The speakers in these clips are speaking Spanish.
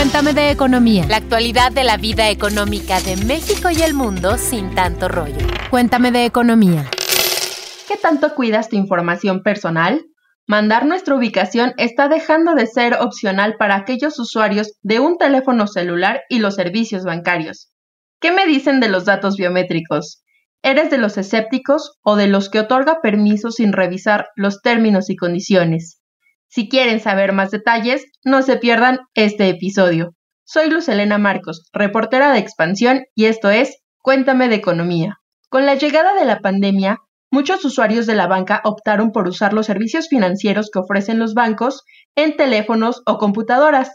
Cuéntame de economía. La actualidad de la vida económica de México y el mundo sin tanto rollo. Cuéntame de economía. ¿Qué tanto cuidas tu información personal? Mandar nuestra ubicación está dejando de ser opcional para aquellos usuarios de un teléfono celular y los servicios bancarios. ¿Qué me dicen de los datos biométricos? ¿Eres de los escépticos o de los que otorga permisos sin revisar los términos y condiciones? Si quieren saber más detalles, no se pierdan este episodio. Soy Luz Elena Marcos, reportera de Expansión, y esto es Cuéntame de Economía. Con la llegada de la pandemia, muchos usuarios de la banca optaron por usar los servicios financieros que ofrecen los bancos en teléfonos o computadoras.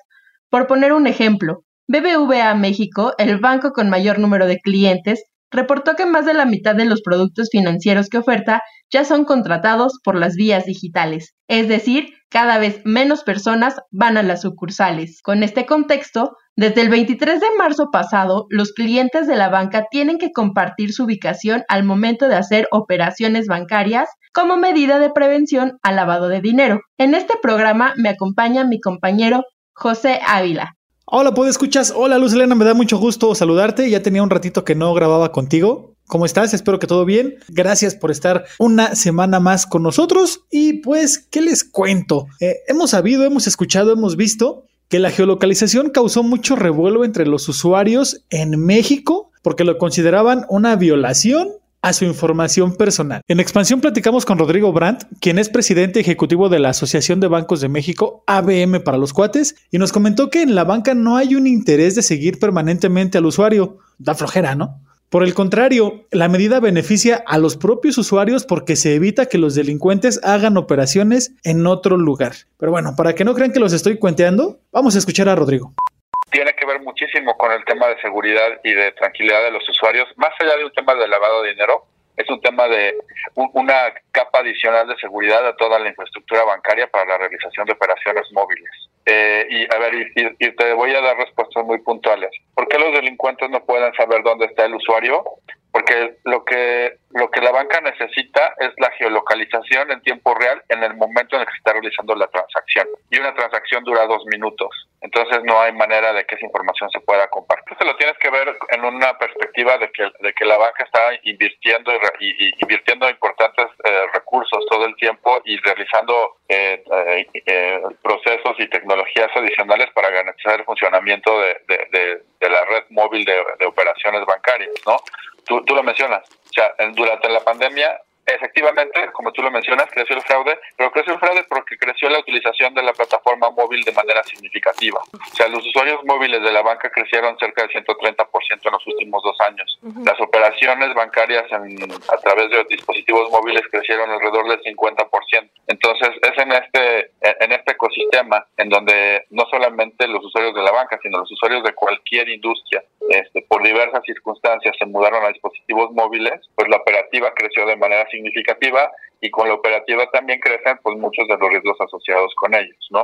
Por poner un ejemplo, BBVA México, el banco con mayor número de clientes, reportó que más de la mitad de los productos financieros que oferta ya son contratados por las vías digitales, es decir, cada vez menos personas van a las sucursales. Con este contexto, desde el 23 de marzo pasado, los clientes de la banca tienen que compartir su ubicación al momento de hacer operaciones bancarias como medida de prevención al lavado de dinero. En este programa me acompaña mi compañero José Ávila. Hola, ¿puedes escuchas? Hola, Luz Elena, me da mucho gusto saludarte. Ya tenía un ratito que no grababa contigo. ¿Cómo estás? Espero que todo bien. Gracias por estar una semana más con nosotros. Y pues, ¿qué les cuento? Eh, hemos sabido, hemos escuchado, hemos visto que la geolocalización causó mucho revuelo entre los usuarios en México porque lo consideraban una violación a su información personal. En expansión platicamos con Rodrigo Brandt, quien es presidente ejecutivo de la Asociación de Bancos de México, ABM para los cuates, y nos comentó que en la banca no hay un interés de seguir permanentemente al usuario. Da flojera, ¿no? Por el contrario, la medida beneficia a los propios usuarios porque se evita que los delincuentes hagan operaciones en otro lugar. Pero bueno, para que no crean que los estoy cuenteando, vamos a escuchar a Rodrigo tiene que ver muchísimo con el tema de seguridad y de tranquilidad de los usuarios, más allá de un tema de lavado de dinero, es un tema de una capa adicional de seguridad a toda la infraestructura bancaria para la realización de operaciones móviles. Eh, y a ver, y, te voy a dar respuestas muy puntuales. ¿Por qué los delincuentes no pueden saber dónde está el usuario? Porque lo que lo que la banca necesita es la geolocalización en tiempo real en el momento en el que se está realizando la transacción. Y una transacción dura dos minutos. Entonces no hay manera de que esa información se pueda compartir. Entonces lo tienes que ver en una perspectiva de que, de que la banca está invirtiendo y, invirtiendo importantes eh, recursos todo el tiempo y realizando eh, eh, procesos y tecnologías adicionales para garantizar el funcionamiento de, de, la red móvil de, operaciones bancarias, ¿no? Tú, tú lo mencionas, o sea, durante la pandemia efectivamente, como tú lo mencionas, creció el fraude, pero creció el fraude porque creció la utilización de la plataforma móvil de manera significativa. O sea, los usuarios móviles de la banca crecieron cerca del 130% en los últimos dos años. Las operaciones bancarias a través de dispositivos móviles crecieron alrededor del 50%. Entonces, es en este, en este ecosistema en donde no solamente los usuarios de la banca, sino los usuarios de cualquier industria, este, por diversas circunstancias se mudaron a dispositivos móviles, pues la operativa creció de manera significativa y con la operativa también crecen pues muchos de los riesgos asociados con ellos, ¿no?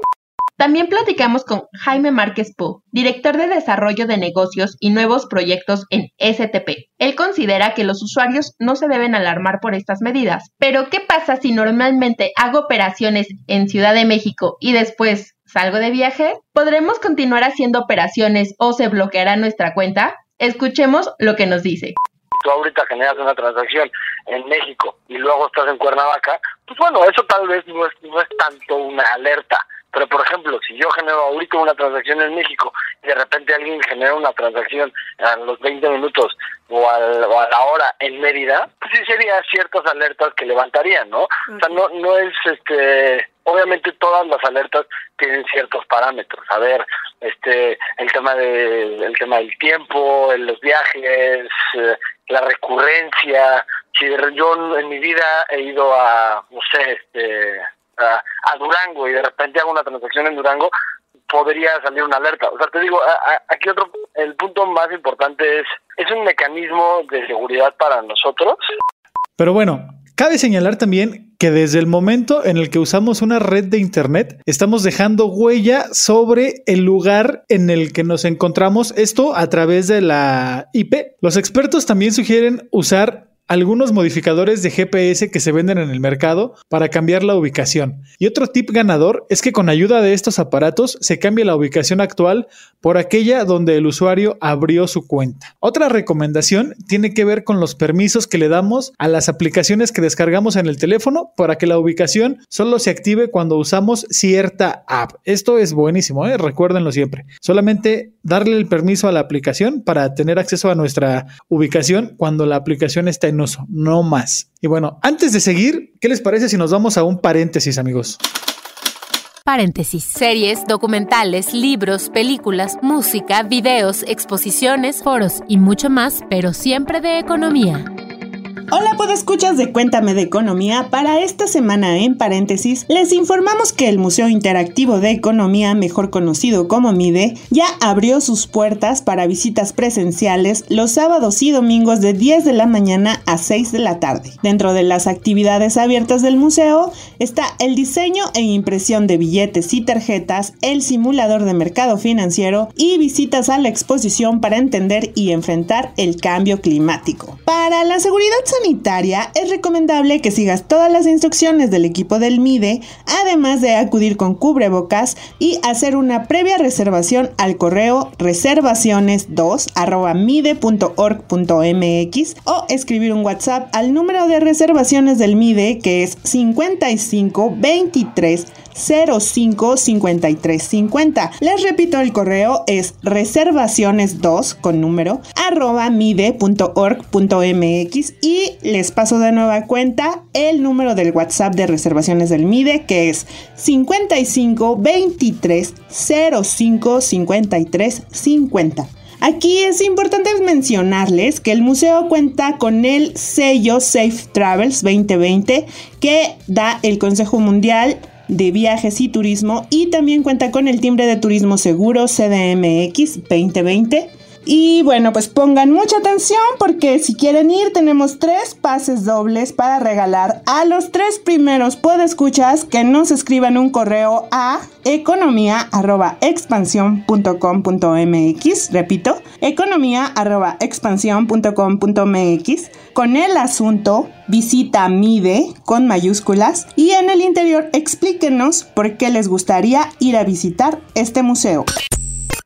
También platicamos con Jaime Márquez Pú, director de Desarrollo de Negocios y Nuevos Proyectos en STP. Él considera que los usuarios no se deben alarmar por estas medidas. Pero, ¿qué pasa si normalmente hago operaciones en Ciudad de México y después salgo de viaje? ¿Podremos continuar haciendo operaciones o se bloqueará nuestra cuenta? Escuchemos lo que nos dice tú ahorita generas una transacción en México y luego estás en Cuernavaca, pues bueno, eso tal vez no es, no es tanto una alerta. Pero, por ejemplo, si yo genero ahorita una transacción en México y de repente alguien genera una transacción a los 20 minutos o, a la hora en Mérida, pues sí sería ciertas alertas que levantarían, ¿no? O sea, no, no es este obviamente todas las alertas tienen ciertos parámetros a ver este el tema de el tema del tiempo los viajes eh, la recurrencia si yo en mi vida he ido a no sé este a, Durango y de repente hago una transacción en Durango podría salir una alerta o sea te digo aquí otro el punto más importante es es un mecanismo de seguridad para nosotros pero bueno Cabe señalar también que desde el momento en el que usamos una red de Internet, estamos dejando huella sobre el lugar en el que nos encontramos, esto a través de la IP. Los expertos también sugieren usar algunos modificadores de GPS que se venden en el mercado para cambiar la ubicación. Y otro tip ganador es que con ayuda de estos aparatos se cambia la ubicación actual por aquella donde el usuario abrió su cuenta. Otra recomendación tiene que ver con los permisos que le damos a las aplicaciones que descargamos en el teléfono para que la ubicación solo se active cuando usamos cierta app. Esto es buenísimo, ¿eh? recuérdenlo siempre. Solamente darle el permiso a la aplicación para tener acceso a nuestra ubicación cuando la aplicación está en no más. Y bueno, antes de seguir, ¿qué les parece si nos vamos a un paréntesis, amigos? Paréntesis. Series, documentales, libros, películas, música, videos, exposiciones, foros y mucho más, pero siempre de economía. Hola, escuchas de Cuéntame de Economía. Para esta semana, en paréntesis, les informamos que el Museo Interactivo de Economía, mejor conocido como MIDE, ya abrió sus puertas para visitas presenciales los sábados y domingos de 10 de la mañana a 6 de la tarde. Dentro de las actividades abiertas del museo está el diseño e impresión de billetes y tarjetas, el simulador de mercado financiero y visitas a la exposición para entender y enfrentar el cambio climático. Para la seguridad sanitaria, es recomendable que sigas todas las instrucciones del equipo del MIDE, además de acudir con cubrebocas y hacer una previa reservación al correo reservaciones2.mide.org.mx o escribir un WhatsApp al número de reservaciones del MIDE que es 55 23 05 53 50. Les repito, el correo es reservaciones2 con número arroba mide.org.mx y les paso de nueva cuenta el número del WhatsApp de reservaciones del MIDE que es 55 23 05 53 50. Aquí es importante mencionarles que el museo cuenta con el sello Safe Travels 2020 que da el Consejo Mundial de Viajes y Turismo y también cuenta con el timbre de turismo seguro CDMX 2020 y bueno, pues pongan mucha atención porque si quieren ir tenemos tres pases dobles para regalar a los tres primeros podescuchas que nos escriban un correo a economía@expansión.com.mx, repito, economía@expansión.com.mx con el asunto visita MIDE con mayúsculas y en el interior explíquenos por qué les gustaría ir a visitar este museo.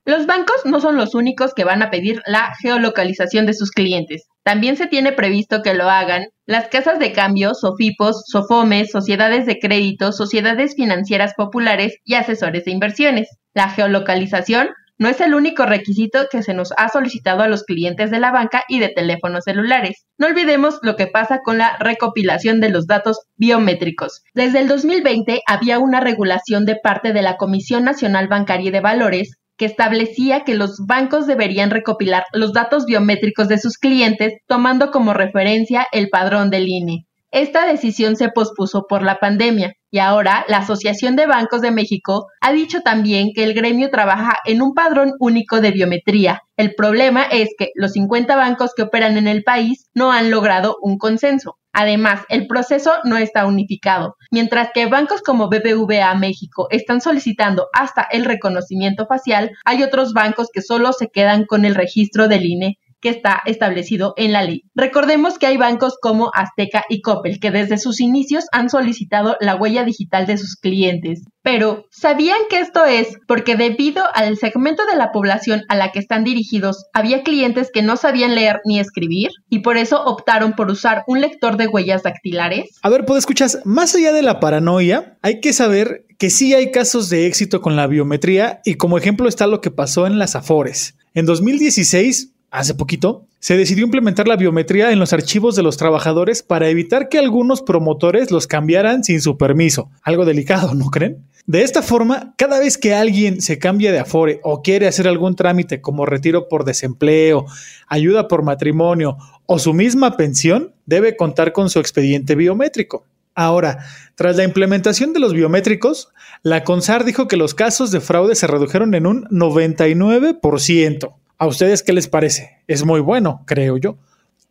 Los bancos no son los únicos que van a pedir la geolocalización de sus clientes. También se tiene previsto que lo hagan las casas de cambio, SOFIPOS, SOFOMES, sociedades de crédito, sociedades financieras populares y asesores de inversiones. La geolocalización no es el único requisito que se nos ha solicitado a los clientes de la banca y de teléfonos celulares. No olvidemos lo que pasa con la recopilación de los datos biométricos. Desde el 2020 había una regulación de parte de la Comisión Nacional Bancaria de Valores que establecía que los bancos deberían recopilar los datos biométricos de sus clientes tomando como referencia el padrón del INE. Esta decisión se pospuso por la pandemia y ahora la Asociación de Bancos de México ha dicho también que el gremio trabaja en un padrón único de biometría. El problema es que los 50 bancos que operan en el país no han logrado un consenso. Además, el proceso no está unificado, mientras que bancos como BBVA México están solicitando hasta el reconocimiento facial, hay otros bancos que solo se quedan con el registro del INE que está establecido en la ley. Recordemos que hay bancos como Azteca y Coppel que desde sus inicios han solicitado la huella digital de sus clientes. Pero, ¿sabían que esto es porque debido al segmento de la población a la que están dirigidos, había clientes que no sabían leer ni escribir y por eso optaron por usar un lector de huellas dactilares? A ver, pues escuchas, más allá de la paranoia, hay que saber que sí hay casos de éxito con la biometría y como ejemplo está lo que pasó en las Afores. En 2016, hace poquito, se decidió implementar la biometría en los archivos de los trabajadores para evitar que algunos promotores los cambiaran sin su permiso. Algo delicado, ¿no creen? De esta forma, cada vez que alguien se cambia de Afore o quiere hacer algún trámite como retiro por desempleo, ayuda por matrimonio o su misma pensión, debe contar con su expediente biométrico. Ahora, tras la implementación de los biométricos, la CONSAR dijo que los casos de fraude se redujeron en un 99%. ¿A ustedes qué les parece? Es muy bueno, creo yo.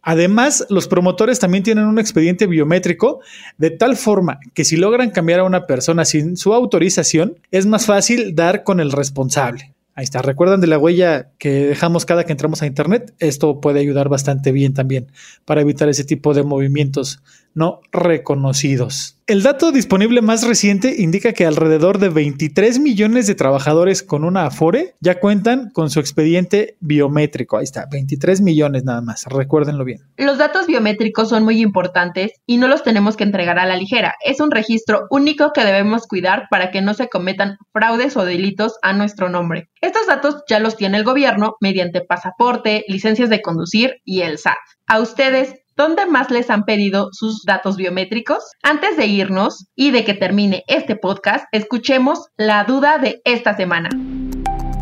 Además, los promotores también tienen un expediente biométrico de tal forma que si logran cambiar a una persona sin su autorización, es más fácil dar con el responsable. Ahí está. ¿Recuerdan de la huella que dejamos cada que entramos a Internet? Esto puede ayudar bastante bien también para evitar ese tipo de movimientos no reconocidos. El dato disponible más reciente indica que alrededor de 23 millones de trabajadores con una Afore ya cuentan con su expediente biométrico. Ahí está, 23 millones nada más, recuérdenlo bien. Los datos biométricos son muy importantes y no los tenemos que entregar a la ligera. Es un registro único que debemos cuidar para que no se cometan fraudes o delitos a nuestro nombre. Estos datos ya los tiene el gobierno mediante pasaporte, licencias de conducir y el SAT. A ustedes ¿Dónde más les han pedido sus datos biométricos? Antes de irnos y de que termine este podcast, escuchemos la duda de esta semana.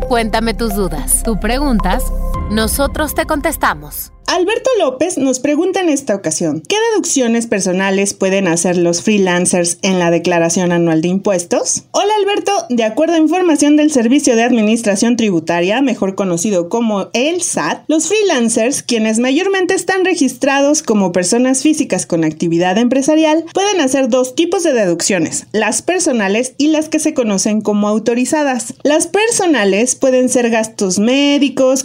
Cuéntame tus dudas. Tú preguntas, nosotros te contestamos. Alberto López nos pregunta en esta ocasión, ¿qué deducciones personales pueden hacer los freelancers en la declaración anual de impuestos? Hola Alberto, de acuerdo a información del Servicio de Administración Tributaria, mejor conocido como el SAT, los freelancers, quienes mayormente están registrados como personas físicas con actividad empresarial, pueden hacer dos tipos de deducciones, las personales y las que se conocen como autorizadas. Las personales pueden ser gastos médicos,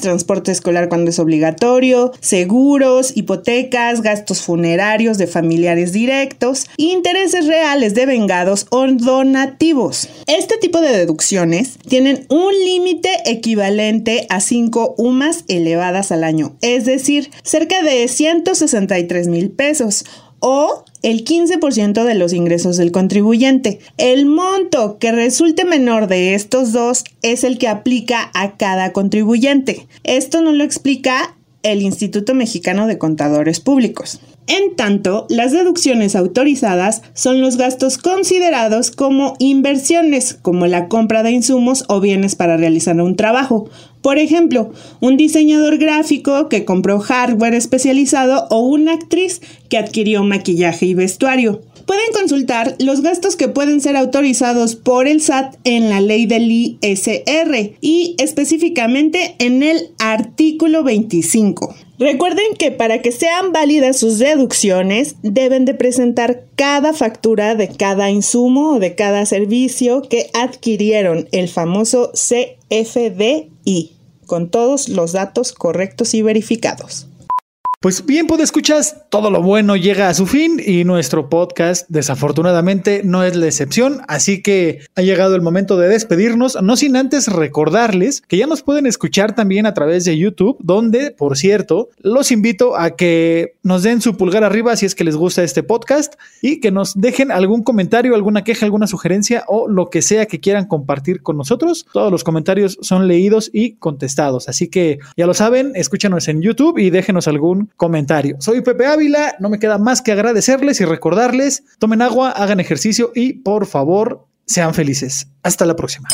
transporte escolar cuando es obligatorio, seguros, hipotecas, gastos funerarios de familiares directos, intereses reales de vengados o donativos. Este tipo de deducciones tienen un límite equivalente a 5 UMAS elevadas al año, es decir, cerca de 163 mil pesos o el 15% de los ingresos del contribuyente. El monto que resulte menor de estos dos es el que aplica a cada contribuyente. Esto no lo explica el Instituto Mexicano de Contadores Públicos. En tanto, las deducciones autorizadas son los gastos considerados como inversiones, como la compra de insumos o bienes para realizar un trabajo. Por ejemplo, un diseñador gráfico que compró hardware especializado o una actriz que adquirió maquillaje y vestuario. Pueden consultar los gastos que pueden ser autorizados por el SAT en la ley del ISR y específicamente en el artículo 25. Recuerden que para que sean válidas sus deducciones deben de presentar cada factura de cada insumo o de cada servicio que adquirieron, el famoso CFDI, con todos los datos correctos y verificados. Pues bien, pues escuchas, todo lo bueno llega a su fin y nuestro podcast desafortunadamente no es la excepción, así que ha llegado el momento de despedirnos, no sin antes recordarles que ya nos pueden escuchar también a través de YouTube, donde, por cierto, los invito a que nos den su pulgar arriba si es que les gusta este podcast y que nos dejen algún comentario, alguna queja, alguna sugerencia o lo que sea que quieran compartir con nosotros. Todos los comentarios son leídos y contestados, así que ya lo saben, escúchanos en YouTube y déjenos algún comentario. Soy Pepe Ávila, no me queda más que agradecerles y recordarles, tomen agua, hagan ejercicio y por favor sean felices. Hasta la próxima.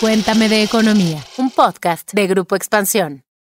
Cuéntame de economía, un podcast de Grupo Expansión.